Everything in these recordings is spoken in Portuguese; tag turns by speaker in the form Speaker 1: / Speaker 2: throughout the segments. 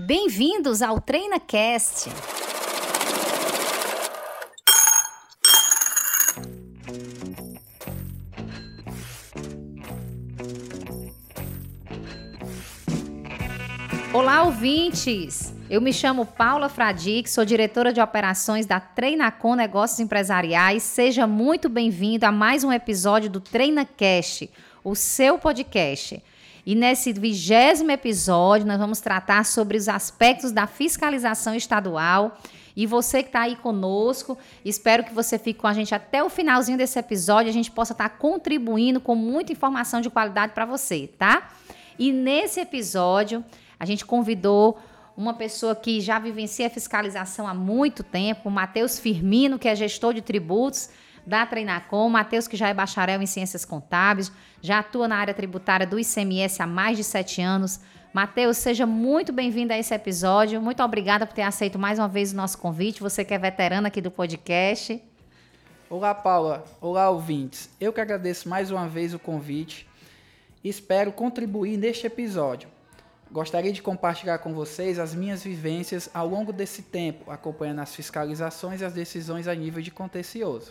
Speaker 1: Bem-vindos ao TreinaCast. Olá, ouvintes! Eu me chamo Paula Fradique, sou diretora de operações da Treinacom Negócios Empresariais. Seja muito bem-vindo a mais um episódio do TreinaCast, o seu podcast. E nesse vigésimo episódio, nós vamos tratar sobre os aspectos da fiscalização estadual. E você que está aí conosco, espero que você fique com a gente até o finalzinho desse episódio, a gente possa estar tá contribuindo com muita informação de qualidade para você, tá? E nesse episódio, a gente convidou uma pessoa que já vivencia a fiscalização há muito tempo, o Matheus Firmino, que é gestor de tributos da Treinacom, Matheus que já é bacharel em ciências contábeis, já atua na área tributária do ICMS há mais de sete anos. Matheus, seja muito bem-vindo a esse episódio. Muito obrigada por ter aceito mais uma vez o nosso convite. Você que é veterano aqui do podcast.
Speaker 2: Olá, Paula. Olá, ouvintes. Eu que agradeço mais uma vez o convite. Espero contribuir neste episódio. Gostaria de compartilhar com vocês as minhas vivências ao longo desse tempo, acompanhando as fiscalizações e as decisões a nível de contencioso.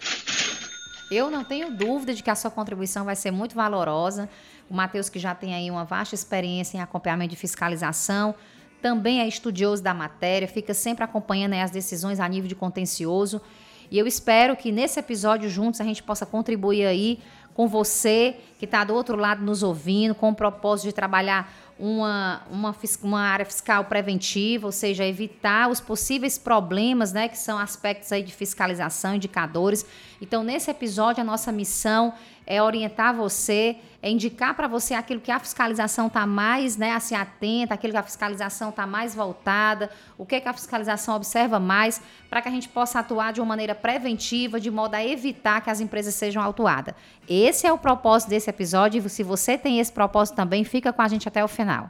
Speaker 1: Eu não tenho dúvida de que a sua contribuição vai ser muito valorosa. O Matheus, que já tem aí uma vasta experiência em acompanhamento de fiscalização, também é estudioso da matéria, fica sempre acompanhando as decisões a nível de contencioso. E eu espero que nesse episódio juntos a gente possa contribuir aí com você que está do outro lado nos ouvindo, com o propósito de trabalhar uma, uma, uma área fiscal preventiva, ou seja, evitar os possíveis problemas, né, que são aspectos aí de fiscalização, indicadores. Então, nesse episódio, a nossa missão é orientar você, é indicar para você aquilo que a fiscalização está mais, né, assim, atenta, aquilo que a fiscalização está mais voltada, o que, que a fiscalização observa mais, para que a gente possa atuar de uma maneira preventiva, de modo a evitar que as empresas sejam autuadas. Esse é o propósito desse episódio, se você tem esse propósito também, fica com a gente até o final.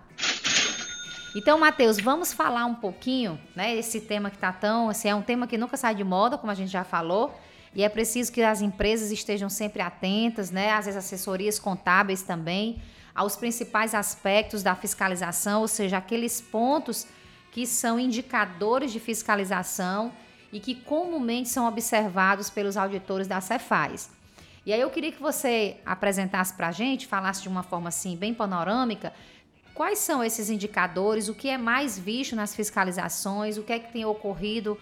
Speaker 1: Então, Matheus, vamos falar um pouquinho, né? Esse tema que está tão, assim, é um tema que nunca sai de moda, como a gente já falou, e é preciso que as empresas estejam sempre atentas, né? As assessorias contábeis também, aos principais aspectos da fiscalização, ou seja, aqueles pontos que são indicadores de fiscalização e que comumente são observados pelos auditores da Cefaz. E aí eu queria que você apresentasse para a gente, falasse de uma forma assim bem panorâmica, quais são esses indicadores, o que é mais visto nas fiscalizações, o que é que tem ocorrido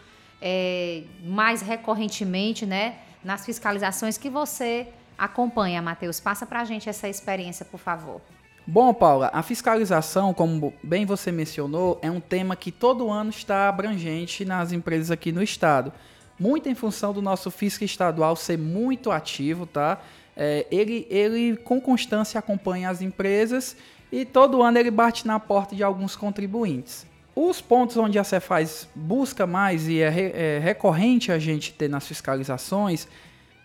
Speaker 1: é, mais recorrentemente, né, nas fiscalizações que você acompanha, Matheus? Passa para a gente essa experiência, por favor.
Speaker 2: Bom, Paula, a fiscalização, como bem você mencionou, é um tema que todo ano está abrangente nas empresas aqui no estado. Muito em função do nosso fisco estadual ser muito ativo, tá? É, ele, ele com constância acompanha as empresas e todo ano ele bate na porta de alguns contribuintes. Os pontos onde a Cefaz busca mais e é, re, é recorrente a gente ter nas fiscalizações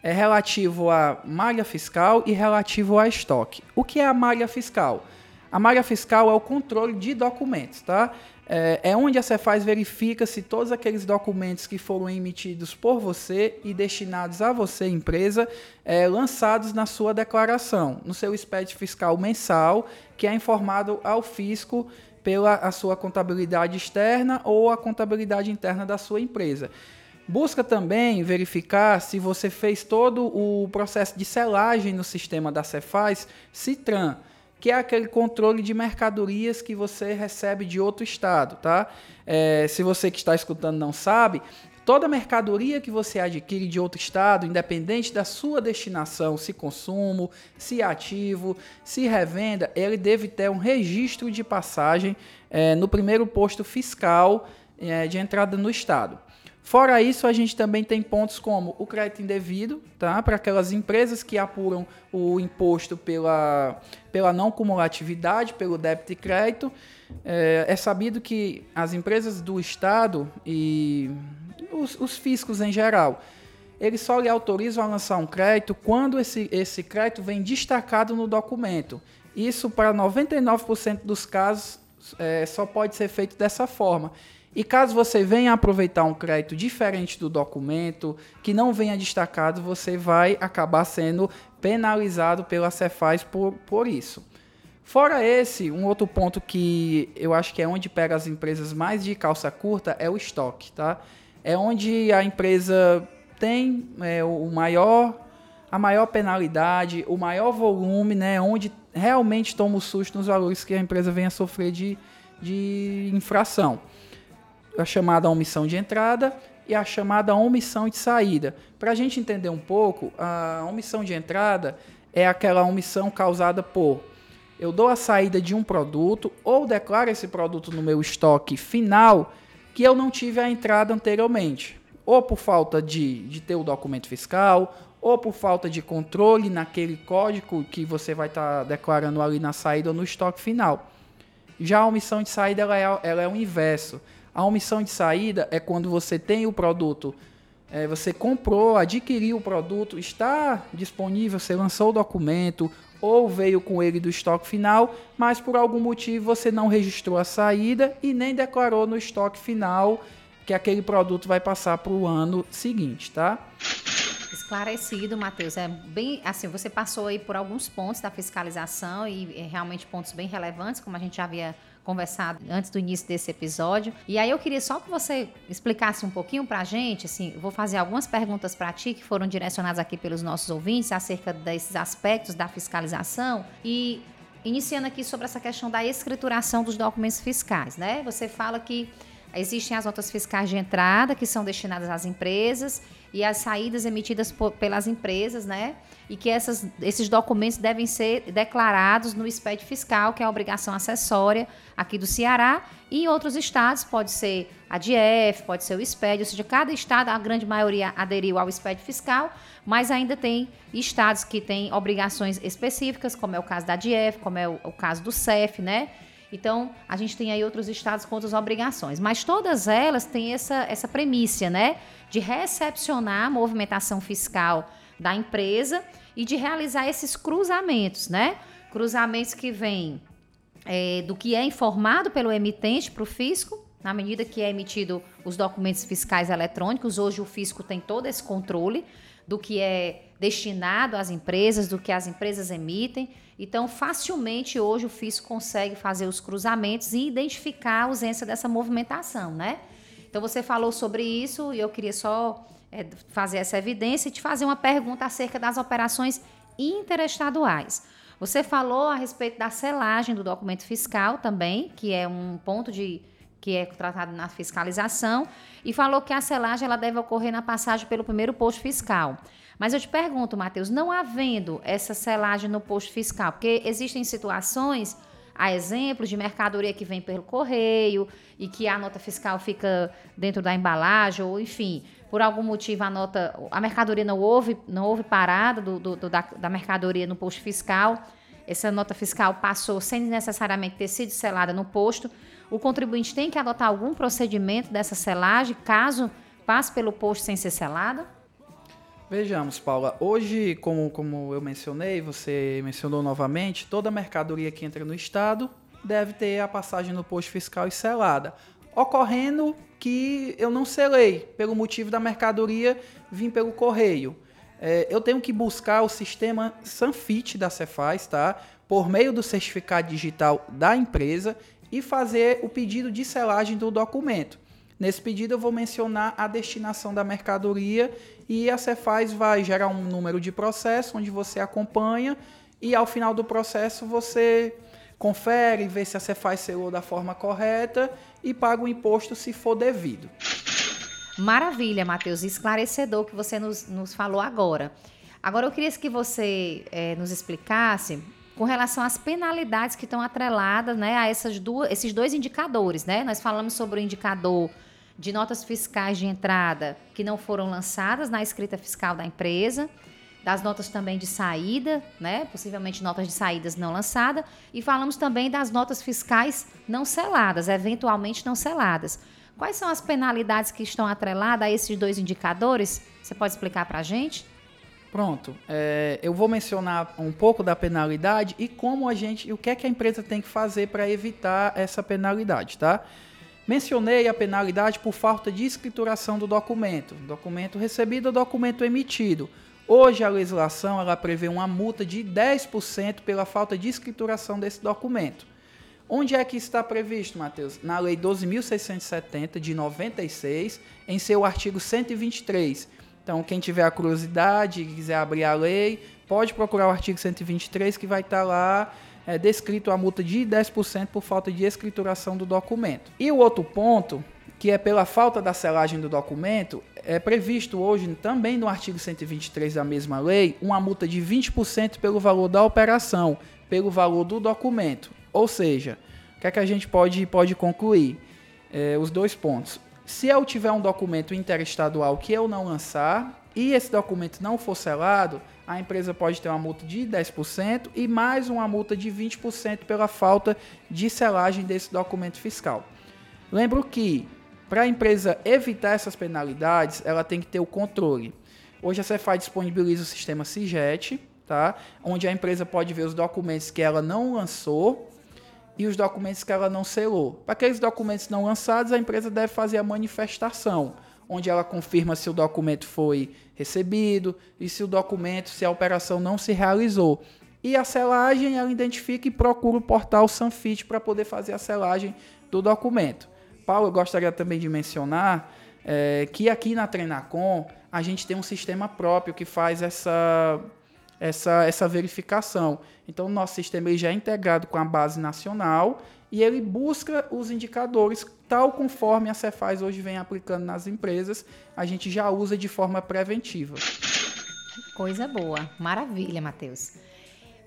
Speaker 2: é relativo à malha fiscal e relativo a estoque. O que é a malha fiscal? A malha fiscal é o controle de documentos, tá? É, é onde a Cefaz verifica se todos aqueles documentos que foram emitidos por você e destinados a você, empresa, é, lançados na sua declaração, no seu expediente fiscal mensal, que é informado ao fisco pela a sua contabilidade externa ou a contabilidade interna da sua empresa. Busca também verificar se você fez todo o processo de selagem no sistema da Cefaz Citran, que é aquele controle de mercadorias que você recebe de outro estado, tá? É, se você que está escutando não sabe, Toda mercadoria que você adquire de outro estado, independente da sua destinação, se consumo, se ativo, se revenda, ele deve ter um registro de passagem é, no primeiro posto fiscal é, de entrada no estado. Fora isso, a gente também tem pontos como o crédito indevido, tá? Para aquelas empresas que apuram o imposto pela, pela não cumulatividade, pelo débito e crédito. É, é sabido que as empresas do Estado e os, os fiscos em geral, eles só lhe autorizam a lançar um crédito quando esse, esse crédito vem destacado no documento. Isso, para 99% dos casos, é, só pode ser feito dessa forma. E caso você venha aproveitar um crédito diferente do documento, que não venha destacado, você vai acabar sendo penalizado pela Cefaz por, por isso. Fora esse, um outro ponto que eu acho que é onde pega as empresas mais de calça curta é o estoque, tá? É onde a empresa tem é, o maior, a maior penalidade, o maior volume, né? Onde realmente toma o susto nos valores que a empresa venha sofrer de, de infração. A chamada omissão de entrada e a chamada omissão de saída. Para a gente entender um pouco, a omissão de entrada é aquela omissão causada por eu dou a saída de um produto ou declaro esse produto no meu estoque final que eu não tive a entrada anteriormente, ou por falta de, de ter o documento fiscal, ou por falta de controle naquele código que você vai estar tá declarando ali na saída ou no estoque final. Já a omissão de saída ela é, ela é o inverso. A omissão de saída é quando você tem o produto é, você comprou, adquiriu o produto, está disponível, você lançou o documento ou veio com ele do estoque final, mas por algum motivo você não registrou a saída e nem declarou no estoque final que aquele produto vai passar para o ano seguinte, tá?
Speaker 1: Esclarecido, Matheus. É bem assim, você passou aí por alguns pontos da fiscalização e é, realmente pontos bem relevantes, como a gente já havia conversado antes do início desse episódio. E aí eu queria só que você explicasse um pouquinho pra gente, assim, vou fazer algumas perguntas para ti que foram direcionadas aqui pelos nossos ouvintes acerca desses aspectos da fiscalização e iniciando aqui sobre essa questão da escrituração dos documentos fiscais, né? Você fala que existem as notas fiscais de entrada que são destinadas às empresas e as saídas emitidas por, pelas empresas, né? E que essas, esses documentos devem ser declarados no SPED fiscal, que é a obrigação acessória aqui do Ceará, e em outros estados, pode ser a DF, pode ser o SPED, ou seja, cada estado, a grande maioria aderiu ao SPED fiscal, mas ainda tem estados que têm obrigações específicas, como é o caso da DF, como é o, o caso do CEF, né? Então, a gente tem aí outros estados com outras obrigações, mas todas elas têm essa, essa premissa, né? De recepcionar a movimentação fiscal da empresa e de realizar esses cruzamentos, né? Cruzamentos que vêm é, do que é informado pelo emitente para o fisco, na medida que é emitido os documentos fiscais eletrônicos. Hoje o fisco tem todo esse controle do que é destinado às empresas, do que as empresas emitem. Então, facilmente hoje o fisco consegue fazer os cruzamentos e identificar a ausência dessa movimentação, né? Então, você falou sobre isso e eu queria só é, fazer essa evidência e te fazer uma pergunta acerca das operações interestaduais. Você falou a respeito da selagem do documento fiscal também, que é um ponto de que é tratado na fiscalização, e falou que a selagem ela deve ocorrer na passagem pelo primeiro posto fiscal. Mas eu te pergunto, Matheus, não havendo essa selagem no posto fiscal, porque existem situações, há exemplos de mercadoria que vem pelo correio e que a nota fiscal fica dentro da embalagem, ou enfim, por algum motivo a nota, a mercadoria não houve, não houve parada do, do, do da, da mercadoria no posto fiscal. Essa nota fiscal passou sem necessariamente ter sido selada no posto. O contribuinte tem que adotar algum procedimento dessa selagem, caso passe pelo posto sem ser selada?
Speaker 2: Vejamos, Paula. Hoje, como, como eu mencionei, você mencionou novamente, toda mercadoria que entra no estado deve ter a passagem no posto fiscal e selada. Ocorrendo que eu não selei, pelo motivo da mercadoria vir pelo correio. É, eu tenho que buscar o sistema Sanfit da Cefaz, tá? Por meio do certificado digital da empresa e fazer o pedido de selagem do documento. Nesse pedido eu vou mencionar a destinação da mercadoria e a Cefaz vai gerar um número de processo onde você acompanha e ao final do processo você confere, vê se a Cefaz selou da forma correta e paga o imposto se for devido.
Speaker 1: Maravilha, Matheus, esclarecedor que você nos, nos falou agora. Agora eu queria que você é, nos explicasse com relação às penalidades que estão atreladas né, a essas duas, esses dois indicadores. Né? Nós falamos sobre o indicador de notas fiscais de entrada que não foram lançadas na escrita fiscal da empresa, das notas também de saída, né? Possivelmente notas de saídas não lançadas, e falamos também das notas fiscais não seladas, eventualmente não seladas. Quais são as penalidades que estão atreladas a esses dois indicadores? Você pode explicar para a gente?
Speaker 2: Pronto, é, eu vou mencionar um pouco da penalidade e como a gente, o que é que a empresa tem que fazer para evitar essa penalidade, tá? Mencionei a penalidade por falta de escrituração do documento, documento recebido ou documento emitido. Hoje a legislação ela prevê uma multa de 10% pela falta de escrituração desse documento. Onde é que está previsto, Matheus? Na Lei 12.670 de 96, em seu artigo 123. Então, quem tiver a curiosidade e quiser abrir a lei, pode procurar o artigo 123 que vai estar lá é, descrito a multa de 10% por falta de escrituração do documento. E o outro ponto, que é pela falta da selagem do documento, é previsto hoje também no artigo 123 da mesma lei uma multa de 20% pelo valor da operação, pelo valor do documento. Ou seja, o que é que a gente pode, pode concluir? É, os dois pontos. Se eu tiver um documento interestadual que eu não lançar e esse documento não for selado, a empresa pode ter uma multa de 10% e mais uma multa de 20% pela falta de selagem desse documento fiscal. Lembro que para a empresa evitar essas penalidades, ela tem que ter o controle. Hoje a Cefaz disponibiliza o sistema CIGET, tá? onde a empresa pode ver os documentos que ela não lançou e os documentos que ela não selou. Para aqueles documentos não lançados, a empresa deve fazer a manifestação onde ela confirma se o documento foi recebido e se o documento, se a operação não se realizou. E a selagem ela identifica e procura o portal Sanfit para poder fazer a selagem do documento. Paulo, eu gostaria também de mencionar é, que aqui na Treinacom a gente tem um sistema próprio que faz essa, essa, essa verificação. Então, o nosso sistema ele já é integrado com a base nacional e ele busca os indicadores tal conforme a Cefaz hoje vem aplicando nas empresas, a gente já usa de forma preventiva.
Speaker 1: Coisa boa, maravilha, Matheus.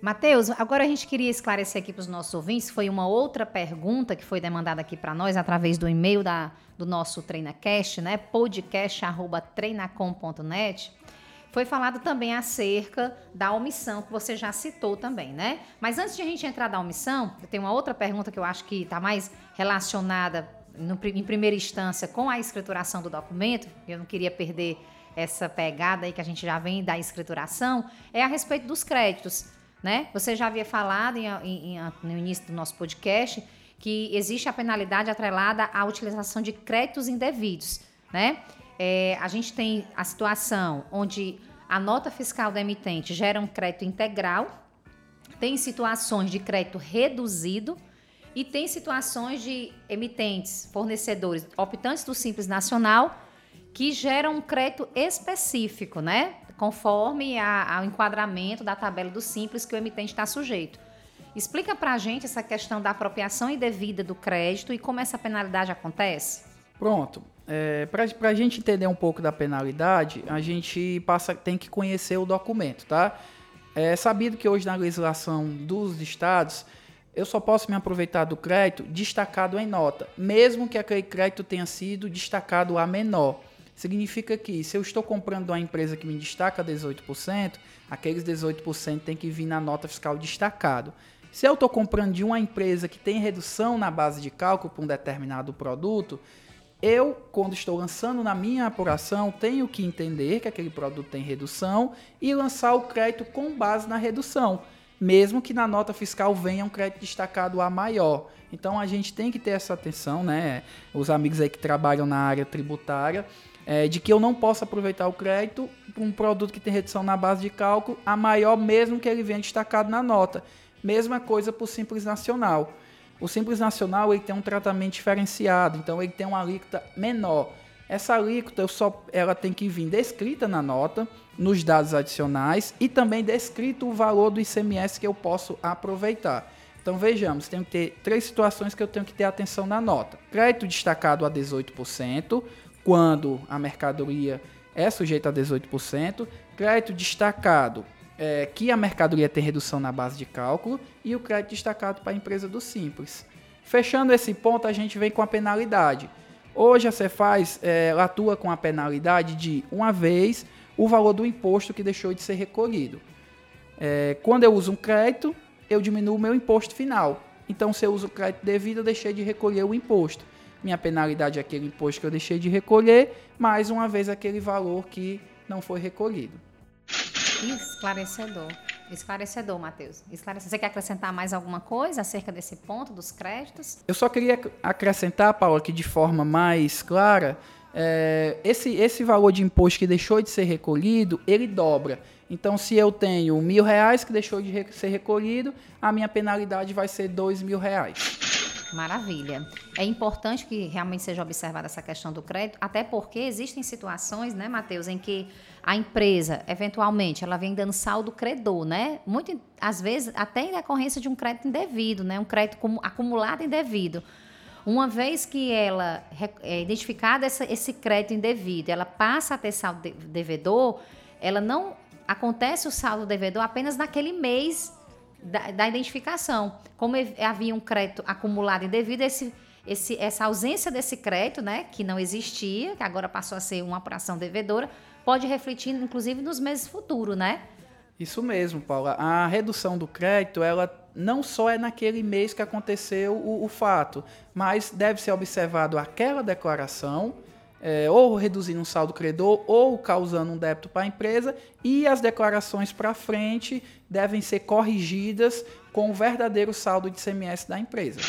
Speaker 1: Matheus, agora a gente queria esclarecer aqui para os nossos ouvintes, foi uma outra pergunta que foi demandada aqui para nós através do e-mail da, do nosso TreinaCast, né? podcast@treinacom.net foi falado também acerca da omissão, que você já citou também, né? Mas antes de a gente entrar da omissão, tenho uma outra pergunta que eu acho que está mais relacionada, no, em primeira instância, com a escrituração do documento. Eu não queria perder essa pegada aí que a gente já vem da escrituração, é a respeito dos créditos, né? Você já havia falado em, em, em, no início do nosso podcast que existe a penalidade atrelada à utilização de créditos indevidos, né? É, a gente tem a situação onde a nota fiscal da emitente gera um crédito integral, tem situações de crédito reduzido e tem situações de emitentes, fornecedores, optantes do Simples Nacional, que geram um crédito específico, né? Conforme a, ao enquadramento da tabela do Simples que o emitente está sujeito. Explica para a gente essa questão da apropriação indevida do crédito e como essa penalidade acontece.
Speaker 2: Pronto. É, Para a gente entender um pouco da penalidade, a gente passa, tem que conhecer o documento, tá? É sabido que hoje na legislação dos estados, eu só posso me aproveitar do crédito destacado em nota, mesmo que aquele crédito tenha sido destacado a menor. Significa que se eu estou comprando uma empresa que me destaca 18%, aqueles 18% tem que vir na nota fiscal destacado. Se eu estou comprando de uma empresa que tem redução na base de cálculo para um determinado produto, eu, quando estou lançando na minha apuração, tenho que entender que aquele produto tem redução e lançar o crédito com base na redução, mesmo que na nota fiscal venha um crédito destacado a maior. Então a gente tem que ter essa atenção, né? Os amigos aí que trabalham na área tributária, é, de que eu não posso aproveitar o crédito para um produto que tem redução na base de cálculo a maior, mesmo que ele venha destacado na nota. Mesma coisa para o Simples Nacional. O Simples Nacional ele tem um tratamento diferenciado, então ele tem uma alíquota menor. Essa alíquota só, ela tem que vir descrita na nota, nos dados adicionais e também descrito o valor do ICMS que eu posso aproveitar. Então vejamos, tenho que ter três situações que eu tenho que ter atenção na nota. Crédito destacado a 18%, quando a mercadoria é sujeita a 18%. Crédito destacado é, que a mercadoria tem redução na base de cálculo e o crédito destacado para a empresa do Simples. Fechando esse ponto, a gente vem com a penalidade. Hoje a Cefaz é, atua com a penalidade de uma vez o valor do imposto que deixou de ser recolhido. É, quando eu uso um crédito, eu diminuo o meu imposto final. Então, se eu uso o crédito devido, eu deixei de recolher o imposto. Minha penalidade é aquele imposto que eu deixei de recolher, mais uma vez aquele valor que não foi recolhido.
Speaker 1: Esclarecedor. Esclarecedor, Matheus. Esclarecedor. Você quer acrescentar mais alguma coisa acerca desse ponto dos créditos?
Speaker 2: Eu só queria acrescentar, Paulo, aqui de forma mais clara, é, esse, esse valor de imposto que deixou de ser recolhido, ele dobra. Então, se eu tenho mil reais que deixou de ser recolhido, a minha penalidade vai ser dois mil reais.
Speaker 1: Maravilha. É importante que realmente seja observada essa questão do crédito, até porque existem situações, né, Matheus, em que a empresa, eventualmente, ela vem dando saldo credor, né? Muito, às vezes, até em decorrência de um crédito indevido, né? Um crédito acumulado indevido. Uma vez que ela é identificada essa, esse crédito indevido, ela passa a ter saldo devedor, ela não acontece o saldo devedor apenas naquele mês da, da identificação. Como havia um crédito acumulado indevido, esse, esse, essa ausência desse crédito, né, que não existia, que agora passou a ser uma apuração devedora, pode refletir, inclusive, nos meses futuros, né?
Speaker 2: Isso mesmo, Paula. A redução do crédito, ela não só é naquele mês que aconteceu o, o fato, mas deve ser observado aquela declaração, é, ou reduzindo um saldo credor, ou causando um débito para a empresa, e as declarações para frente devem ser corrigidas com o verdadeiro saldo de CMS da empresa.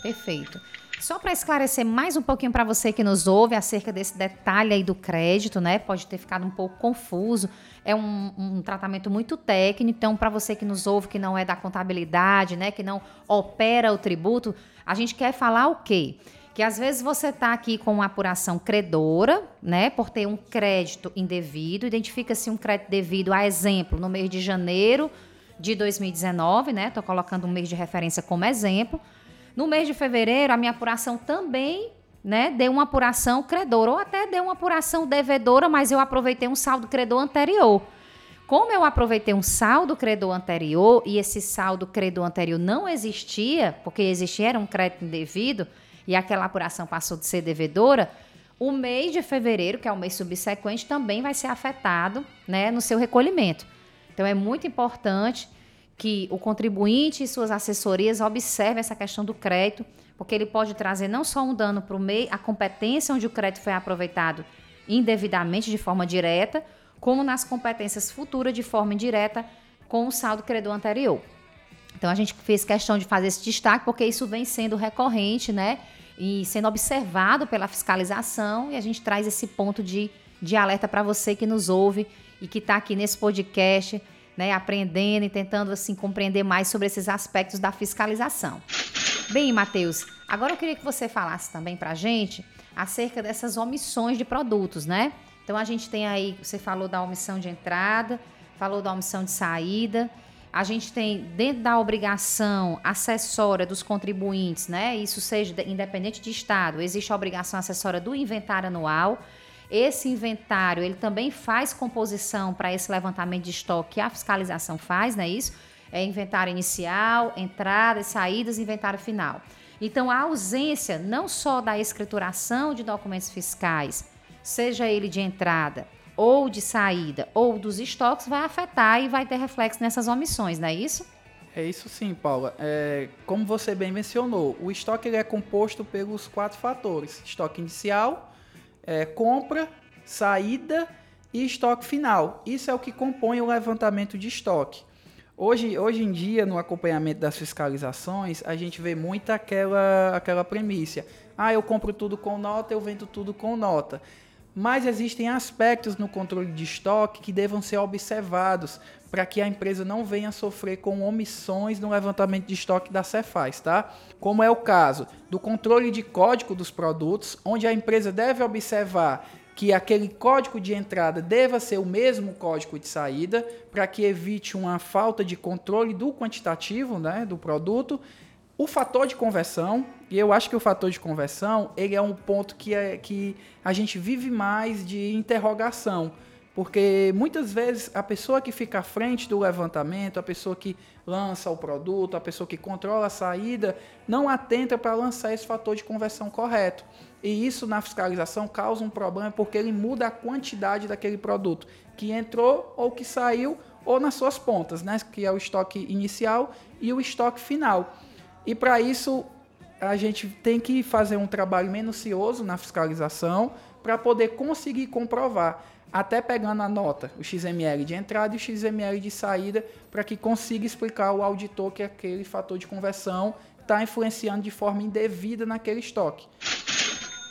Speaker 1: Perfeito. Só para esclarecer mais um pouquinho para você que nos ouve acerca desse detalhe aí do crédito, né? Pode ter ficado um pouco confuso. É um, um tratamento muito técnico. Então, para você que nos ouve, que não é da contabilidade, né? Que não opera o tributo, a gente quer falar o quê? Que às vezes você está aqui com uma apuração credora, né? Por ter um crédito indevido, identifica-se um crédito devido, a exemplo, no mês de janeiro de 2019, né? Estou colocando um mês de referência como exemplo. No mês de fevereiro, a minha apuração também né, deu uma apuração credora, ou até deu uma apuração devedora, mas eu aproveitei um saldo credor anterior. Como eu aproveitei um saldo credor anterior e esse saldo credor anterior não existia, porque existia era um crédito indevido e aquela apuração passou de ser devedora, o mês de fevereiro, que é o mês subsequente, também vai ser afetado né, no seu recolhimento. Então é muito importante que o contribuinte e suas assessorias observem essa questão do crédito, porque ele pode trazer não só um dano para o MEI, a competência onde o crédito foi aproveitado indevidamente de forma direta, como nas competências futuras de forma indireta com o saldo credor anterior. Então a gente fez questão de fazer esse destaque porque isso vem sendo recorrente, né? E sendo observado pela fiscalização, e a gente traz esse ponto de, de alerta para você que nos ouve e que está aqui nesse podcast né, aprendendo e tentando assim compreender mais sobre esses aspectos da fiscalização. Bem, Matheus, agora eu queria que você falasse também para a gente acerca dessas omissões de produtos, né? Então a gente tem aí, você falou da omissão de entrada, falou da omissão de saída. A gente tem dentro da obrigação acessória dos contribuintes, né? Isso seja independente de estado, existe a obrigação acessória do inventário anual. Esse inventário, ele também faz composição para esse levantamento de estoque que a fiscalização faz, não é isso? É inventário inicial, entradas, saídas, inventário final. Então, a ausência não só da escrituração de documentos fiscais, seja ele de entrada ou de saída ou dos estoques, vai afetar e vai ter reflexo nessas omissões, não é isso?
Speaker 2: É isso sim, Paula. É, como você bem mencionou, o estoque ele é composto pelos quatro fatores: estoque inicial, é, compra, saída e estoque final. Isso é o que compõe o levantamento de estoque. Hoje, hoje em dia, no acompanhamento das fiscalizações, a gente vê muito aquela, aquela premissa. Ah, eu compro tudo com nota, eu vendo tudo com nota. Mas existem aspectos no controle de estoque que devam ser observados para que a empresa não venha sofrer com omissões no levantamento de estoque da Cefaz, tá? Como é o caso do controle de código dos produtos, onde a empresa deve observar que aquele código de entrada deva ser o mesmo código de saída, para que evite uma falta de controle do quantitativo né, do produto. O fator de conversão, e eu acho que o fator de conversão ele é um ponto que, é, que a gente vive mais de interrogação porque muitas vezes a pessoa que fica à frente do levantamento, a pessoa que lança o produto, a pessoa que controla a saída, não atenta para lançar esse fator de conversão correto. E isso na fiscalização causa um problema porque ele muda a quantidade daquele produto que entrou ou que saiu ou nas suas pontas, né? que é o estoque inicial e o estoque final. E para isso a gente tem que fazer um trabalho minucioso na fiscalização para poder conseguir comprovar até pegando a nota, o XML de entrada e o XML de saída, para que consiga explicar ao auditor que aquele fator de conversão está influenciando de forma indevida naquele estoque.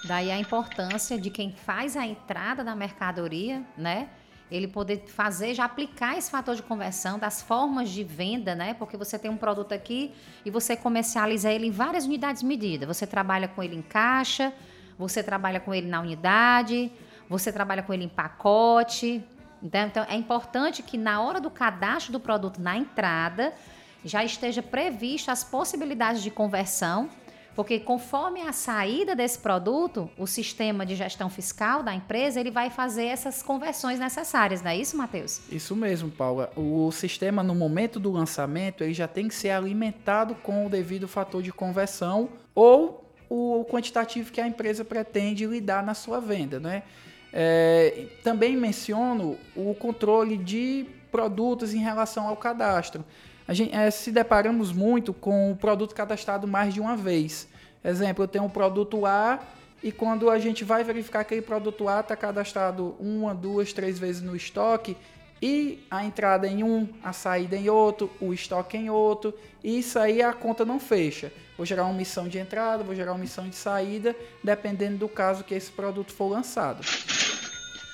Speaker 1: Daí a importância de quem faz a entrada da mercadoria, né? Ele poder fazer, já aplicar esse fator de conversão das formas de venda, né? Porque você tem um produto aqui e você comercializa ele em várias unidades de medida. Você trabalha com ele em caixa, você trabalha com ele na unidade, você trabalha com ele em pacote. Então, então é importante que na hora do cadastro do produto na entrada já esteja previsto as possibilidades de conversão porque conforme a saída desse produto, o sistema de gestão fiscal da empresa, ele vai fazer essas conversões necessárias, não é isso, Matheus?
Speaker 2: Isso mesmo, Paula. O sistema, no momento do lançamento, ele já tem que ser alimentado com o devido fator de conversão ou o quantitativo que a empresa pretende lidar na sua venda, né? É, também menciono o controle de produtos em relação ao cadastro a gente, é, se deparamos muito com o produto cadastrado mais de uma vez. Exemplo, eu tenho um produto A e quando a gente vai verificar aquele produto A está cadastrado uma, duas, três vezes no estoque e a entrada em um, a saída em outro, o estoque em outro, e isso aí a conta não fecha. Vou gerar uma missão de entrada, vou gerar uma missão de saída, dependendo do caso que esse produto for lançado.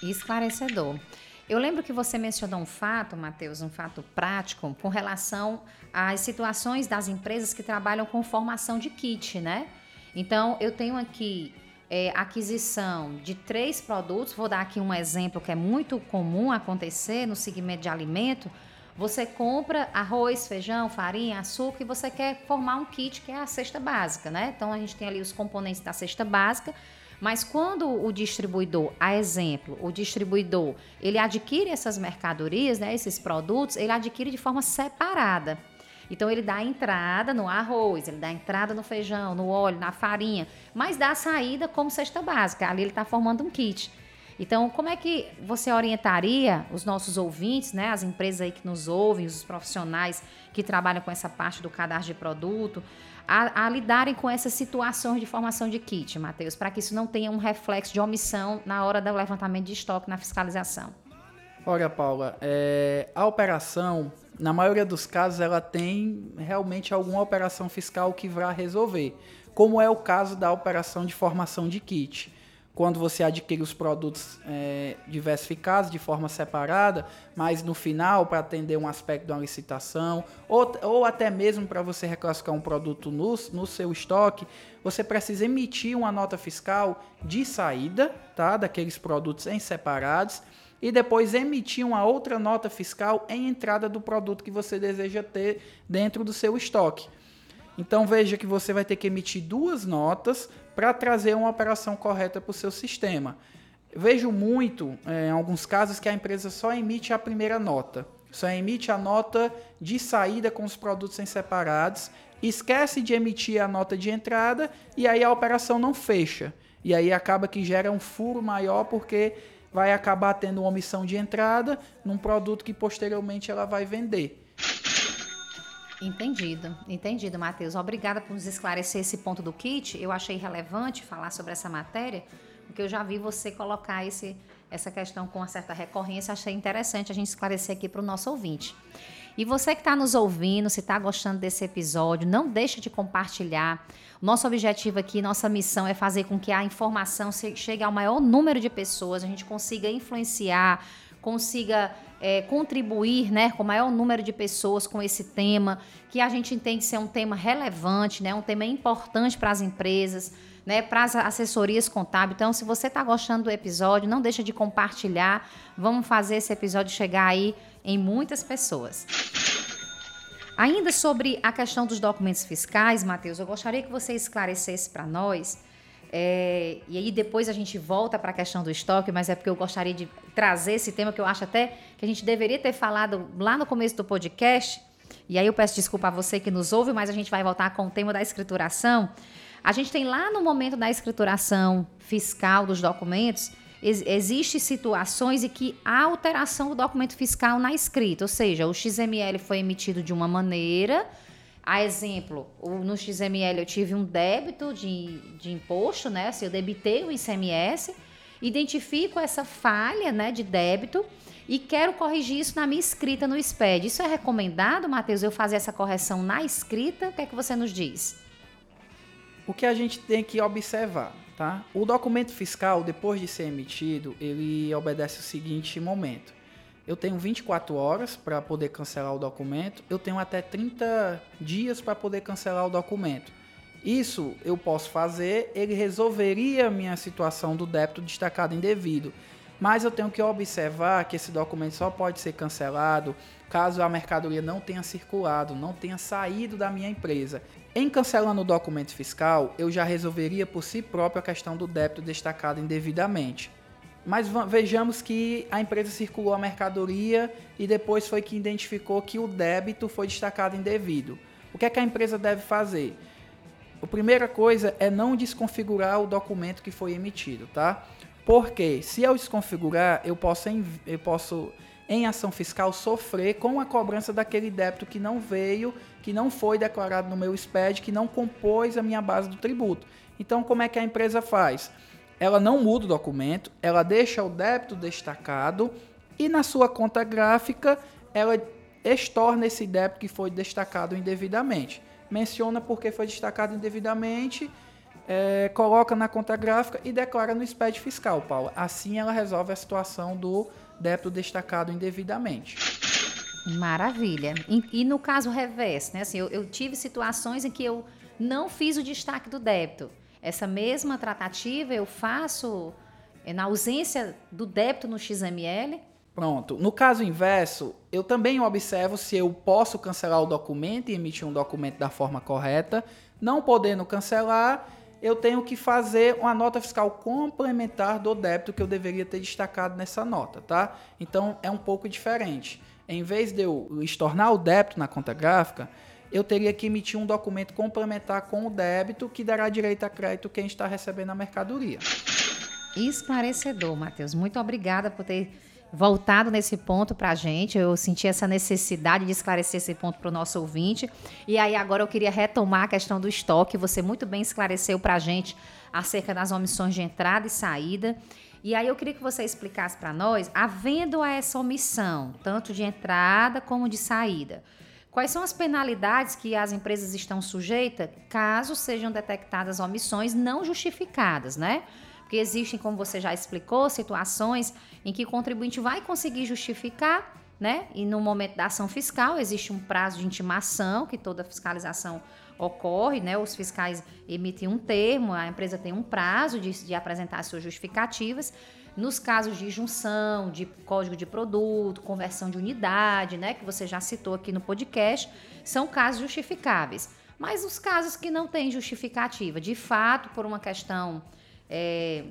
Speaker 1: Esclarecedor. Eu lembro que você mencionou um fato, Matheus, um fato prático, com relação às situações das empresas que trabalham com formação de kit, né? Então, eu tenho aqui é, aquisição de três produtos, vou dar aqui um exemplo que é muito comum acontecer no segmento de alimento. Você compra arroz, feijão, farinha, açúcar e você quer formar um kit que é a cesta básica, né? Então a gente tem ali os componentes da cesta básica mas quando o distribuidor, a exemplo, o distribuidor, ele adquire essas mercadorias, né, esses produtos, ele adquire de forma separada. Então ele dá entrada no arroz, ele dá entrada no feijão, no óleo, na farinha, mas dá a saída como cesta básica. Ali ele está formando um kit. Então, como é que você orientaria os nossos ouvintes, né, as empresas aí que nos ouvem, os profissionais que trabalham com essa parte do cadastro de produto, a, a lidarem com essas situações de formação de kit, Matheus, para que isso não tenha um reflexo de omissão na hora do levantamento de estoque na fiscalização?
Speaker 2: Olha, Paula, é, a operação, na maioria dos casos, ela tem realmente alguma operação fiscal que vai resolver, como é o caso da operação de formação de kit quando você adquire os produtos é, diversificados de forma separada, mas no final, para atender um aspecto de uma licitação, ou, ou até mesmo para você reclassificar um produto no, no seu estoque, você precisa emitir uma nota fiscal de saída tá, daqueles produtos em separados e depois emitir uma outra nota fiscal em entrada do produto que você deseja ter dentro do seu estoque. Então veja que você vai ter que emitir duas notas para trazer uma operação correta para o seu sistema. Vejo muito, é, em alguns casos, que a empresa só emite a primeira nota. Só emite a nota de saída com os produtos em separados, esquece de emitir a nota de entrada e aí a operação não fecha. E aí acaba que gera um furo maior porque vai acabar tendo uma omissão de entrada num produto que posteriormente ela vai vender.
Speaker 1: Entendido, entendido, Matheus. Obrigada por nos esclarecer esse ponto do kit. Eu achei relevante falar sobre essa matéria, porque eu já vi você colocar esse, essa questão com uma certa recorrência. Achei interessante a gente esclarecer aqui para o nosso ouvinte. E você que está nos ouvindo, se está gostando desse episódio, não deixe de compartilhar. Nosso objetivo aqui, nossa missão é fazer com que a informação chegue ao maior número de pessoas, a gente consiga influenciar, consiga é, contribuir né, com o maior número de pessoas com esse tema, que a gente entende ser um tema relevante, né, um tema importante para as empresas, né, para as assessorias contábeis. Então, se você está gostando do episódio, não deixa de compartilhar. Vamos fazer esse episódio chegar aí em muitas pessoas. Ainda sobre a questão dos documentos fiscais, Matheus, eu gostaria que você esclarecesse para nós é, e aí depois a gente volta para a questão do estoque, mas é porque eu gostaria de trazer esse tema que eu acho até que a gente deveria ter falado lá no começo do podcast. E aí eu peço desculpa a você que nos ouve, mas a gente vai voltar com o tema da escrituração. A gente tem lá no momento da escrituração fiscal dos documentos, ex existe situações em que há alteração do documento fiscal na escrita, ou seja, o XML foi emitido de uma maneira, a exemplo, no XML eu tive um débito de, de imposto, né? Se eu debitei o ICMS, identifico essa falha né, de débito e quero corrigir isso na minha escrita no SPED. Isso é recomendado, Matheus, eu fazer essa correção na escrita? O que é que você nos diz?
Speaker 2: O que a gente tem que observar, tá? O documento fiscal, depois de ser emitido, ele obedece o seguinte momento. Eu tenho 24 horas para poder cancelar o documento, eu tenho até 30 dias para poder cancelar o documento. Isso eu posso fazer, ele resolveria a minha situação do débito destacado indevido. Mas eu tenho que observar que esse documento só pode ser cancelado caso a mercadoria não tenha circulado, não tenha saído da minha empresa. Em cancelando o documento fiscal, eu já resolveria por si próprio a questão do débito destacado indevidamente. Mas vejamos que a empresa circulou a mercadoria e depois foi que identificou que o débito foi destacado indevido. O que é que a empresa deve fazer? A primeira coisa é não desconfigurar o documento que foi emitido, tá? Porque se eu desconfigurar, eu posso, em, eu posso em ação fiscal sofrer com a cobrança daquele débito que não veio, que não foi declarado no meu SPED, que não compôs a minha base do tributo. Então, como é que a empresa faz? Ela não muda o documento, ela deixa o débito destacado e na sua conta gráfica ela estorna esse débito que foi destacado indevidamente. Menciona porque foi destacado indevidamente é, coloca na conta gráfica e declara no SPED fiscal, Paulo. Assim ela resolve a situação do débito destacado indevidamente.
Speaker 1: Maravilha. E, e no caso reverso, né? Assim, eu, eu tive situações em que eu não fiz o destaque do débito. Essa mesma tratativa eu faço é, na ausência do débito no XML.
Speaker 2: Pronto. No caso inverso, eu também observo se eu posso cancelar o documento e emitir um documento da forma correta. Não podendo cancelar, eu tenho que fazer uma nota fiscal complementar do débito que eu deveria ter destacado nessa nota, tá? Então é um pouco diferente. Em vez de eu estornar o débito na conta gráfica, eu teria que emitir um documento complementar com o débito que dará direito a crédito quem está recebendo a mercadoria.
Speaker 1: Esclarecedor, Matheus. Muito obrigada por ter voltado nesse ponto para a gente. Eu senti essa necessidade de esclarecer esse ponto para o nosso ouvinte. E aí agora eu queria retomar a questão do estoque. Você muito bem esclareceu para a gente acerca das omissões de entrada e saída. E aí eu queria que você explicasse para nós, havendo essa omissão, tanto de entrada como de saída, quais são as penalidades que as empresas estão sujeitas caso sejam detectadas omissões não justificadas, né? Porque existem, como você já explicou, situações em que o contribuinte vai conseguir justificar, né? E no momento da ação fiscal existe um prazo de intimação que toda fiscalização ocorre, né? Os fiscais emitem um termo, a empresa tem um prazo de, de apresentar suas justificativas. Nos casos de junção, de código de produto, conversão de unidade, né, que você já citou aqui no podcast, são casos justificáveis. Mas os casos que não têm justificativa, de fato, por uma questão é,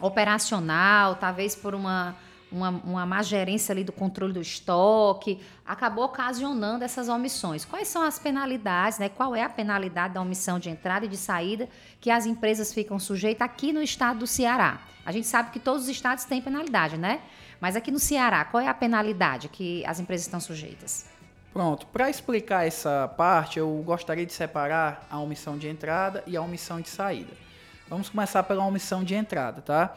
Speaker 1: operacional, talvez por uma, uma, uma má gerência ali do controle do estoque, acabou ocasionando essas omissões. Quais são as penalidades, né? Qual é a penalidade da omissão de entrada e de saída que as empresas ficam sujeitas aqui no estado do Ceará? A gente sabe que todos os estados têm penalidade, né? Mas aqui no Ceará, qual é a penalidade que as empresas estão sujeitas?
Speaker 2: Pronto, para explicar essa parte, eu gostaria de separar a omissão de entrada e a omissão de saída. Vamos começar pela omissão de entrada, tá?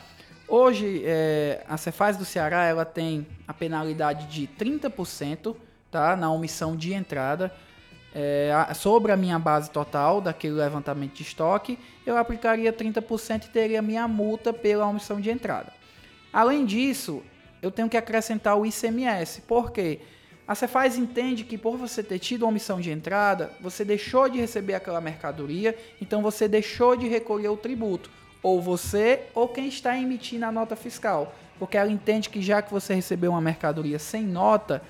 Speaker 2: Hoje, é, a Cefaz do Ceará ela tem a penalidade de 30% tá, na omissão de entrada. É, sobre a minha base total daquele levantamento de estoque, eu aplicaria 30% e teria minha multa pela omissão de entrada. Além disso, eu tenho que acrescentar o ICMS, porque? A Cefaz entende que por você ter tido omissão de entrada, você deixou de receber aquela mercadoria, então você deixou de recolher o tributo, ou você ou quem está emitindo a nota fiscal, porque ela entende que já que você recebeu uma mercadoria sem nota,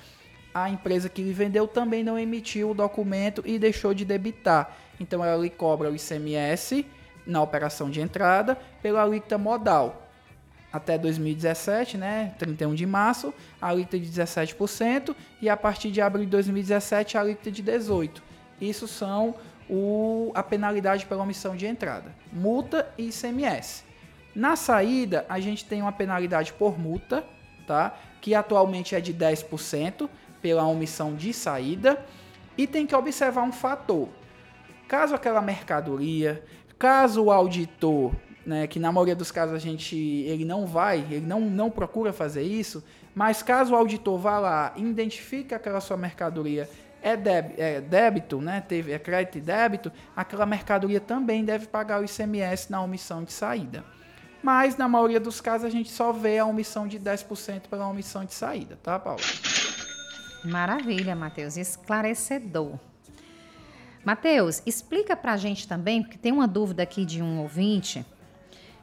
Speaker 2: a empresa que lhe vendeu também não emitiu o documento e deixou de debitar. Então ela lhe cobra o ICMS na operação de entrada pela alíquota modal até 2017, né, 31 de março, a alíquota de 17% e a partir de abril de 2017 a alíquota de 18%. Isso são o, a penalidade pela omissão de entrada, multa e ICMS. Na saída, a gente tem uma penalidade por multa, tá? que atualmente é de 10% pela omissão de saída, e tem que observar um fator. Caso aquela mercadoria, caso o auditor né, que na maioria dos casos a gente ele não vai, ele não, não procura fazer isso, mas caso o auditor vá lá, identifique aquela sua mercadoria é, débito, é débito, né? Teve é crédito e débito, aquela mercadoria também deve pagar o ICMS na omissão de saída. Mas na maioria dos casos a gente só vê a omissão de 10% pela omissão de saída, tá, Paula?
Speaker 1: Maravilha, Matheus, esclarecedor. Matheus, explica para a gente também, porque tem uma dúvida aqui de um ouvinte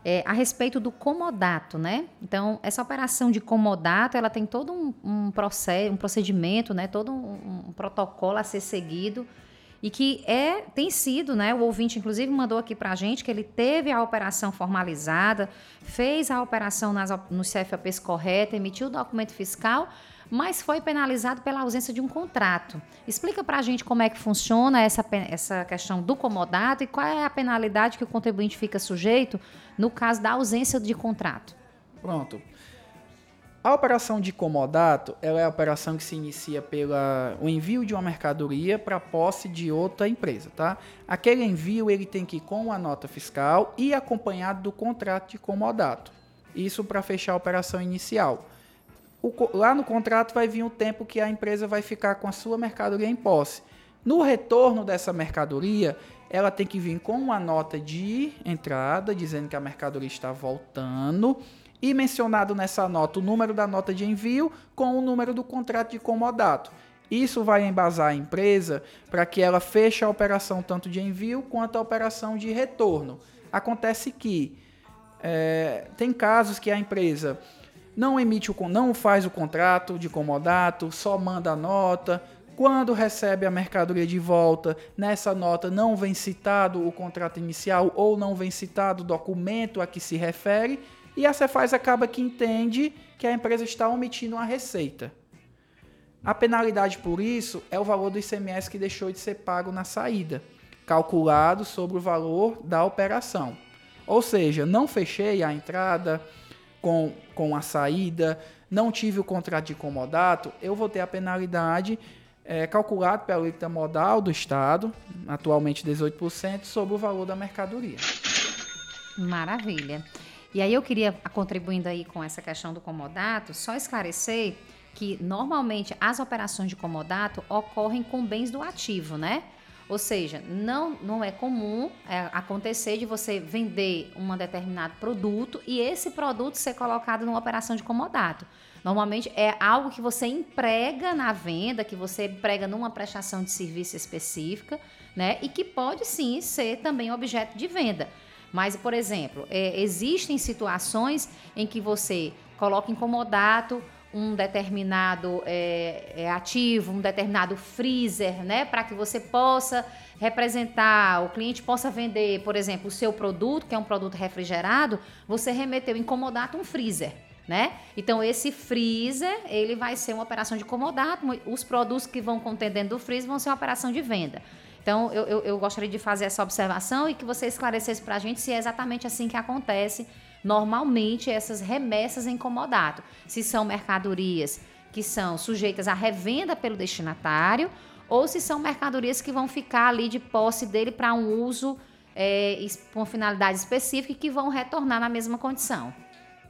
Speaker 1: é, a respeito do comodato, né? Então, essa operação de comodato, ela tem todo um, um processo, um procedimento, né? Todo um, um, protocolo a ser seguido e que é tem sido, né? O ouvinte, inclusive, mandou aqui para a gente que ele teve a operação formalizada, fez a operação nas, nos CFAPs correta, emitiu o documento fiscal, mas foi penalizado pela ausência de um contrato. Explica para a gente como é que funciona essa, essa questão do comodato e qual é a penalidade que o contribuinte fica sujeito no caso da ausência de contrato.
Speaker 2: Pronto. A operação de comodato ela é a operação que se inicia pelo envio de uma mercadoria para posse de outra empresa, tá? Aquele envio ele tem que ir com a nota fiscal e acompanhado do contrato de comodato. Isso para fechar a operação inicial o, lá no contrato vai vir o tempo que a empresa vai ficar com a sua mercadoria em posse. No retorno dessa mercadoria, ela tem que vir com uma nota de entrada dizendo que a mercadoria está voltando e mencionado nessa nota o número da nota de envio com o número do contrato de comodato. Isso vai embasar a empresa para que ela feche a operação tanto de envio quanto a operação de retorno. Acontece que é, tem casos que a empresa não emite o não faz o contrato de comodato, só manda a nota. Quando recebe a mercadoria de volta, nessa nota não vem citado o contrato inicial ou não vem citado o documento a que se refere, e a Cefaz acaba que entende que a empresa está omitindo a receita. A penalidade por isso é o valor do ICMS que deixou de ser pago na saída, calculado sobre o valor da operação. Ou seja, não fechei a entrada, com, com a saída, não tive o contrato de comodato, eu vou ter a penalidade é, calculada pela alíquota modal do Estado, atualmente 18%, sobre o valor da mercadoria.
Speaker 1: Maravilha. E aí eu queria, contribuindo aí com essa questão do comodato, só esclarecer que normalmente as operações de comodato ocorrem com bens do ativo, né? Ou seja, não, não é comum é, acontecer de você vender um determinado produto e esse produto ser colocado numa operação de comodato. Normalmente é algo que você emprega na venda, que você emprega numa prestação de serviço específica, né? E que pode sim ser também objeto de venda. Mas, por exemplo, é, existem situações em que você coloca em comodato um determinado é, é, ativo, um determinado freezer, né, para que você possa representar, o cliente possa vender, por exemplo, o seu produto, que é um produto refrigerado, você remeteu em comodato um freezer. Né? Então esse freezer, ele vai ser uma operação de comodato, os produtos que vão conter dentro do freezer vão ser uma operação de venda. Então eu, eu, eu gostaria de fazer essa observação e que você esclarecesse para a gente se é exatamente assim que acontece normalmente essas remessas em comodato. Se são mercadorias que são sujeitas à revenda pelo destinatário ou se são mercadorias que vão ficar ali de posse dele para um uso é, com finalidade específica e que vão retornar na mesma condição.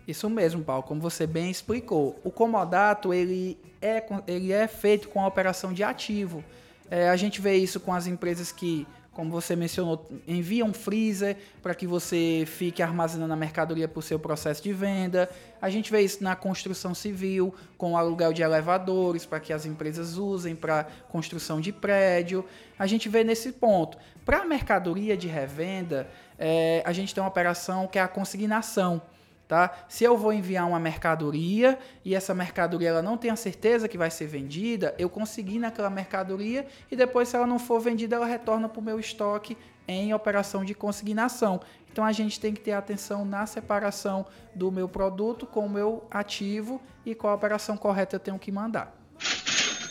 Speaker 2: Isso mesmo, Paulo, como você bem explicou. O comodato ele é, ele é feito com a operação de ativo. É, a gente vê isso com as empresas que como você mencionou, envia um freezer para que você fique armazenando a mercadoria para o seu processo de venda. A gente vê isso na construção civil, com o aluguel de elevadores para que as empresas usem para construção de prédio. A gente vê nesse ponto. Para a mercadoria de revenda, é, a gente tem uma operação que é a consignação. Tá? Se eu vou enviar uma mercadoria e essa mercadoria ela não tem a certeza que vai ser vendida, eu consegui naquela mercadoria e depois, se ela não for vendida, ela retorna para o meu estoque em operação de consignação. Então a gente tem que ter atenção na separação do meu produto com o meu ativo e qual a operação correta eu tenho que mandar.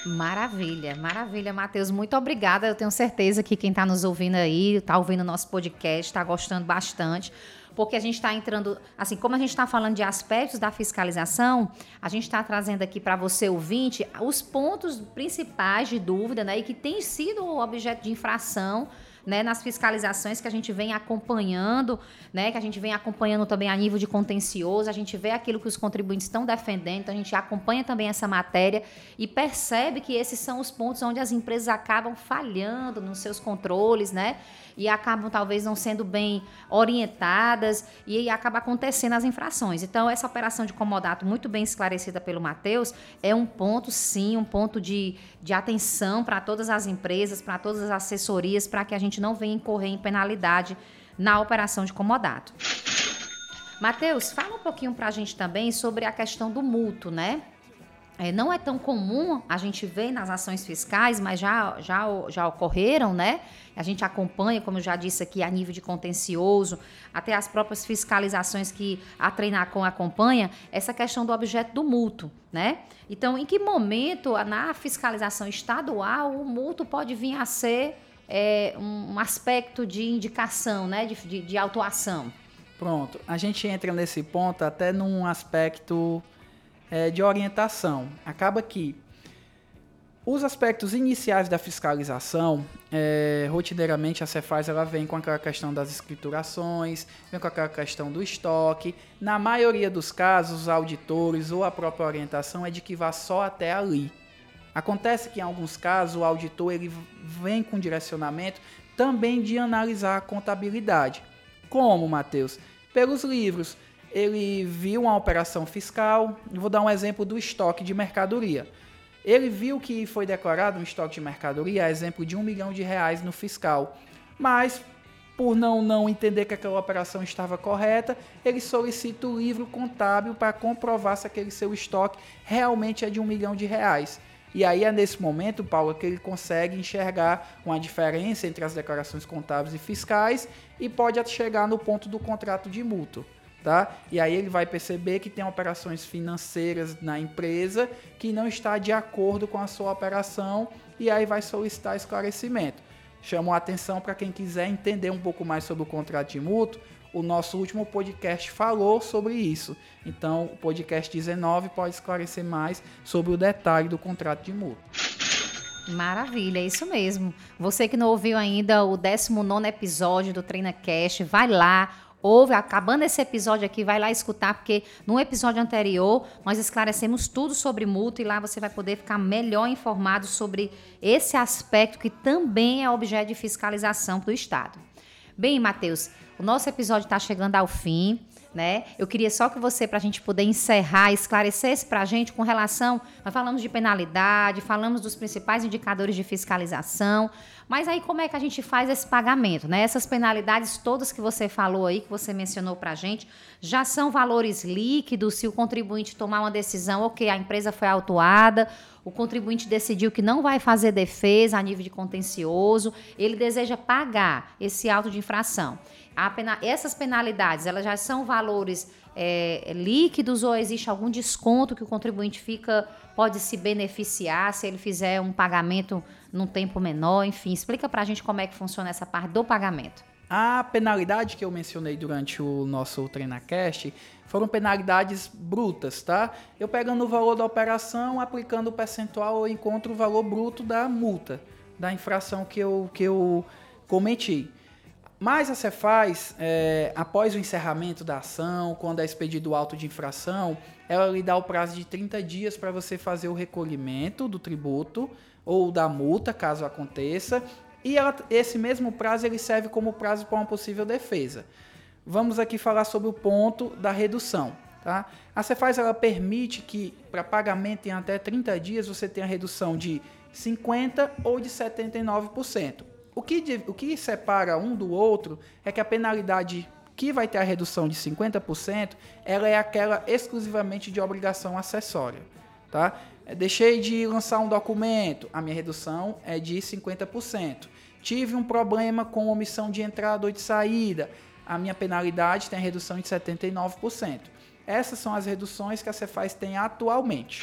Speaker 1: Maravilha, maravilha, Matheus. Muito obrigada. Eu tenho certeza que quem está nos ouvindo aí, está ouvindo o nosso podcast, está gostando bastante porque a gente está entrando, assim, como a gente está falando de aspectos da fiscalização, a gente está trazendo aqui para você, ouvinte, os pontos principais de dúvida, né, e que tem sido objeto de infração né, nas fiscalizações que a gente vem acompanhando, né, que a gente vem acompanhando também a nível de contencioso, a gente vê aquilo que os contribuintes estão defendendo, então a gente acompanha também essa matéria e percebe que esses são os pontos onde as empresas acabam falhando nos seus controles, né? E acabam talvez não sendo bem orientadas e acaba acontecendo as infrações. Então, essa operação de comodato, muito bem esclarecida pelo Matheus, é um ponto, sim, um ponto de, de atenção para todas as empresas, para todas as assessorias, para que a gente gente não venha incorrer em penalidade na operação de comodato. Matheus, fala um pouquinho para a gente também sobre a questão do mútuo, né? É, não é tão comum a gente ver nas ações fiscais, mas já, já, já ocorreram, né? A gente acompanha, como eu já disse aqui, a nível de contencioso, até as próprias fiscalizações que a Treinacom acompanha, essa questão do objeto do mútuo, né? Então, em que momento, na fiscalização estadual, o mútuo pode vir a ser é, um aspecto de indicação, né, de, de, de autuação.
Speaker 2: Pronto, a gente entra nesse ponto até num aspecto é, de orientação. Acaba que os aspectos iniciais da fiscalização, é, rotineiramente a Cefaz ela vem com aquela questão das escriturações, vem com aquela questão do estoque. Na maioria dos casos, os auditores ou a própria orientação é de que vá só até ali. Acontece que em alguns casos o auditor ele vem com direcionamento também de analisar a contabilidade. Como, Matheus? Pelos livros. Ele viu uma operação fiscal, vou dar um exemplo do estoque de mercadoria. Ele viu que foi declarado um estoque de mercadoria, exemplo de um milhão de reais no fiscal, mas por não, não entender que aquela operação estava correta, ele solicita o livro contábil para comprovar se aquele seu estoque realmente é de um milhão de reais. E aí é nesse momento, Paulo, que ele consegue enxergar uma diferença entre as declarações contábeis e fiscais e pode chegar no ponto do contrato de mútuo. Tá? E aí ele vai perceber que tem operações financeiras na empresa que não está de acordo com a sua operação e aí vai solicitar esclarecimento. Chamou a atenção para quem quiser entender um pouco mais sobre o contrato de mútuo, o nosso último podcast falou sobre isso. Então, o podcast 19 pode esclarecer mais sobre o detalhe do contrato de mútuo.
Speaker 1: Maravilha, é isso mesmo. Você que não ouviu ainda o 19 episódio do TreinaCast, vai lá, ouve, acabando esse episódio aqui, vai lá escutar, porque no episódio anterior nós esclarecemos tudo sobre multa e lá você vai poder ficar melhor informado sobre esse aspecto que também é objeto de fiscalização do Estado. Bem, Matheus, o nosso episódio está chegando ao fim. Né? Eu queria só que você, para a gente poder encerrar, esclarecesse para a gente com relação. Nós falamos de penalidade, falamos dos principais indicadores de fiscalização, mas aí como é que a gente faz esse pagamento? Né? Essas penalidades todas que você falou aí, que você mencionou para a gente, já são valores líquidos se o contribuinte tomar uma decisão, ok, a empresa foi autuada, o contribuinte decidiu que não vai fazer defesa a nível de contencioso, ele deseja pagar esse auto de infração. Pena, essas penalidades, elas já são valores é, líquidos ou existe algum desconto que o contribuinte fica pode se beneficiar se ele fizer um pagamento num tempo menor? Enfim, explica para a gente como é que funciona essa parte do pagamento.
Speaker 2: A penalidade que eu mencionei durante o nosso TreinaCast foram penalidades brutas, tá? Eu pegando o valor da operação, aplicando o percentual, eu encontro o valor bruto da multa, da infração que eu, que eu cometi. Mas a Cefaz, é, após o encerramento da ação, quando é expedido o auto de infração, ela lhe dá o prazo de 30 dias para você fazer o recolhimento do tributo ou da multa, caso aconteça, e ela, esse mesmo prazo ele serve como prazo para uma possível defesa. Vamos aqui falar sobre o ponto da redução. Tá? A Cefaz ela permite que para pagamento em até 30 dias você tenha redução de 50% ou de 79%. O que, o que separa um do outro é que a penalidade que vai ter a redução de 50%, ela é aquela exclusivamente de obrigação acessória. Tá? É, deixei de lançar um documento, a minha redução é de 50%. Tive um problema com omissão de entrada ou de saída, a minha penalidade tem a redução de 79%. Essas são as reduções que a Cefaz tem atualmente.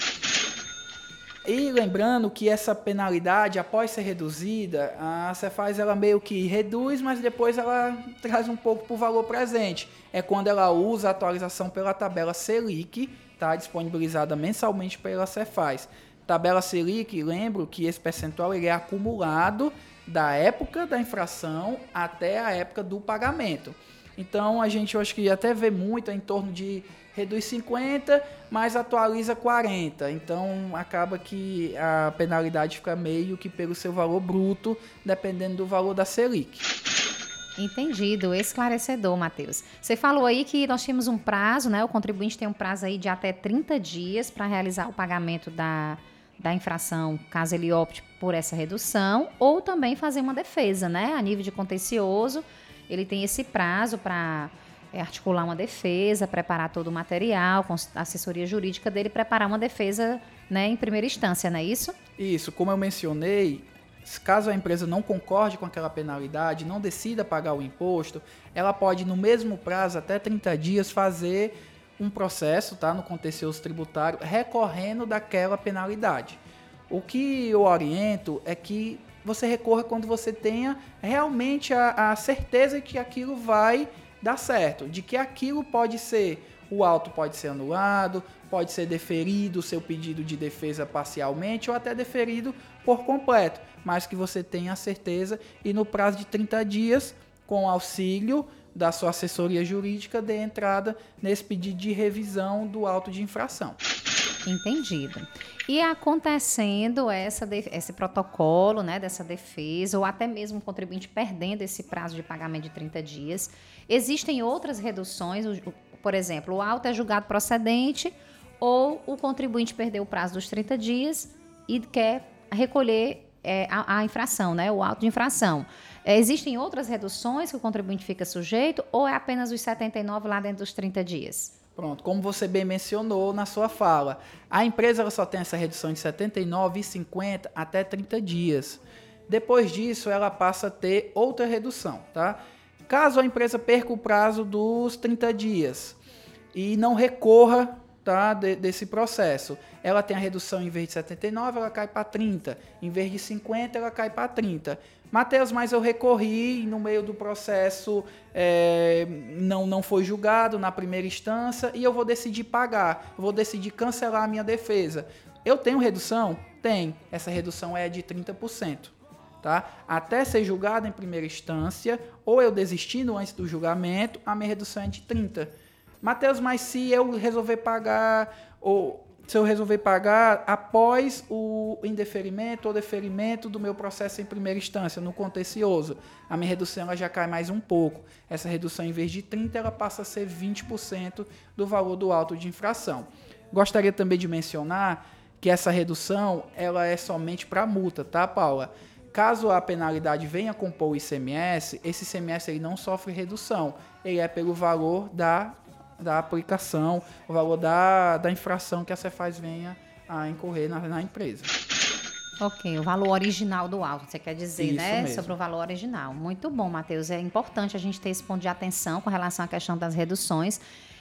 Speaker 2: E lembrando que essa penalidade, após ser reduzida, a Cefaz ela meio que reduz, mas depois ela traz um pouco para o valor presente. É quando ela usa a atualização pela tabela Selic, tá disponibilizada mensalmente pela Cefaz. Tabela Selic, lembro que esse percentual ele é acumulado da época da infração até a época do pagamento. Então a gente eu acho que até vê muito em torno de reduz 50, mas atualiza 40. Então acaba que a penalidade fica meio que pelo seu valor bruto, dependendo do valor da Selic.
Speaker 1: Entendido, esclarecedor, Matheus. Você falou aí que nós tínhamos um prazo, né? O contribuinte tem um prazo aí de até 30 dias para realizar o pagamento da, da infração, caso ele opte por essa redução, ou também fazer uma defesa, né? A nível de contencioso, ele tem esse prazo para é, articular uma defesa, preparar todo o material, com assessoria jurídica dele, preparar uma defesa né, em primeira instância, não é isso?
Speaker 2: Isso, como eu mencionei, caso a empresa não concorde com aquela penalidade, não decida pagar o imposto, ela pode, no mesmo prazo, até 30 dias, fazer um processo tá, no contencioso tributário recorrendo daquela penalidade. O que eu oriento é que você recorra quando você tenha realmente a, a certeza de que aquilo vai dar certo, de que aquilo pode ser, o auto pode ser anulado, pode ser deferido o seu pedido de defesa parcialmente ou até deferido por completo, mas que você tenha a certeza e no prazo de 30 dias, com auxílio da sua assessoria jurídica, dê entrada nesse pedido de revisão do auto de infração.
Speaker 1: Entendido. E acontecendo essa, esse protocolo né, dessa defesa, ou até mesmo o contribuinte perdendo esse prazo de pagamento de 30 dias, existem outras reduções, por exemplo, o auto é julgado procedente ou o contribuinte perdeu o prazo dos 30 dias e quer recolher é, a, a, infração, né, o auto de infração. É, existem outras reduções que o contribuinte fica sujeito ou é apenas os 79 lá dentro dos 30 dias?
Speaker 2: Pronto, como você bem mencionou na sua fala, a empresa só tem essa redução de 79,50 até 30 dias. Depois disso, ela passa a ter outra redução, tá? Caso a empresa perca o prazo dos 30 dias e não recorra tá, de, desse processo, ela tem a redução em vez de 79, ela cai para 30. Em vez de 50, ela cai para 30. Mateus, mas eu recorri no meio do processo, é, não, não foi julgado na primeira instância e eu vou decidir pagar, vou decidir cancelar a minha defesa. Eu tenho redução? Tem. Essa redução é de 30%. Tá? Até ser julgado em primeira instância, ou eu desistindo antes do julgamento, a minha redução é de 30%. Mateus, mas se eu resolver pagar, ou se eu resolver pagar após o indeferimento ou deferimento do meu processo em primeira instância, no contencioso, a minha redução ela já cai mais um pouco. Essa redução, em vez de 30%, ela passa a ser 20% do valor do auto de infração. Gostaria também de mencionar que essa redução ela é somente para multa, tá, Paula? Caso a penalidade venha compor o ICMS, esse ICMS ele não sofre redução, ele é pelo valor da da aplicação, o valor da, da infração que a Cefaz venha a incorrer na, na empresa.
Speaker 1: Ok, o valor original do auto, você quer dizer, Isso né? Mesmo. Sobre o valor original. Muito bom, Matheus. É importante a gente ter esse ponto de atenção com relação à questão das reduções.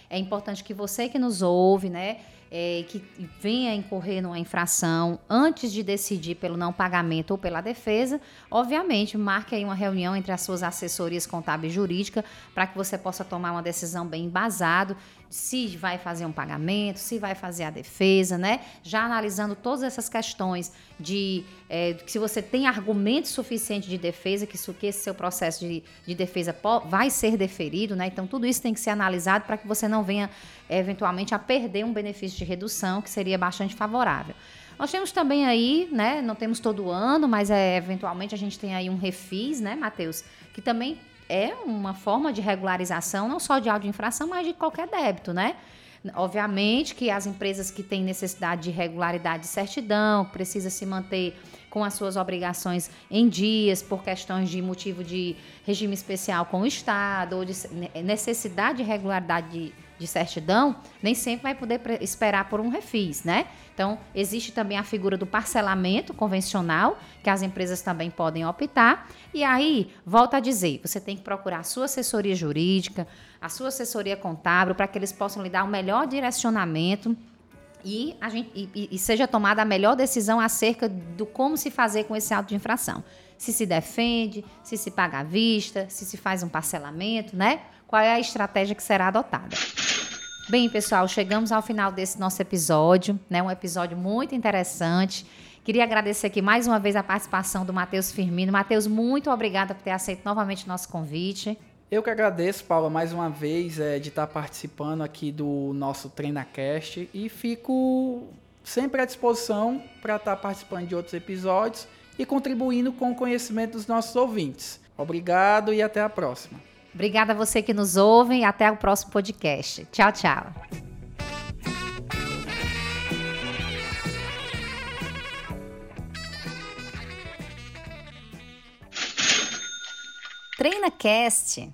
Speaker 1: É importante que você que nos ouve, né? É, que venha incorrer numa infração antes de decidir pelo não pagamento ou pela defesa, obviamente, marque aí uma reunião entre as suas assessorias contábil e jurídica para que você possa tomar uma decisão bem embasado se vai fazer um pagamento, se vai fazer a defesa, né? Já analisando todas essas questões de é, se você tem argumento suficiente de defesa, que, isso, que esse seu processo de, de defesa vai ser deferido, né? Então, tudo isso tem que ser analisado para que você não venha, eventualmente, a perder um benefício de redução, que seria bastante favorável. Nós temos também aí, né? Não temos todo ano, mas é, eventualmente a gente tem aí um refis, né, Matheus? Que também é uma forma de regularização, não só de auto-infração, mas de qualquer débito, né? Obviamente que as empresas que têm necessidade de regularidade de certidão, precisa se manter com as suas obrigações em dias por questões de motivo de regime especial com o Estado ou de necessidade de regularidade de certidão, nem sempre vai poder esperar por um refis, né? Então, existe também a figura do parcelamento convencional, que as empresas também podem optar. E aí, volta a dizer, você tem que procurar a sua assessoria jurídica, a sua assessoria contábil, para que eles possam lhe dar o melhor direcionamento e, gente, e, e, seja tomada a melhor decisão acerca do como se fazer com esse auto de infração. Se se defende, se se paga à vista, se se faz um parcelamento, né? Qual é a estratégia que será adotada? Bem, pessoal, chegamos ao final desse nosso episódio, né? Um episódio muito interessante Queria agradecer aqui mais uma vez a participação do Matheus Firmino. Matheus, muito obrigada por ter aceito novamente o nosso convite.
Speaker 2: Eu que agradeço, Paula, mais uma vez é, de estar participando aqui do nosso TreinaCast e fico sempre à disposição para estar participando de outros episódios e contribuindo com o conhecimento dos nossos ouvintes. Obrigado e até a próxima.
Speaker 1: Obrigada a você que nos ouve e até o próximo podcast. Tchau, tchau. TreinaCast.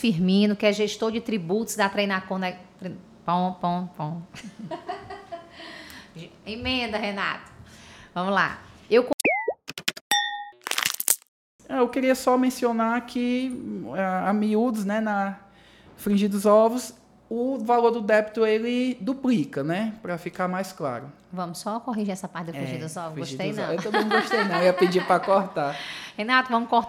Speaker 1: Firmino, que é gestor de tributos da Treinacon. Pom, pom, pom. Emenda, Renato. Vamos lá. Eu
Speaker 2: é, eu queria só mencionar que a miúdos, né, na Fringir dos Ovos, o valor do débito ele duplica, né, para ficar mais claro.
Speaker 1: Vamos só corrigir essa parte do Fringir é, dos Ovos. Gostei
Speaker 2: dos
Speaker 1: não.
Speaker 2: Eu também não gostei não, eu ia pedir para cortar.
Speaker 1: Renato, vamos cortar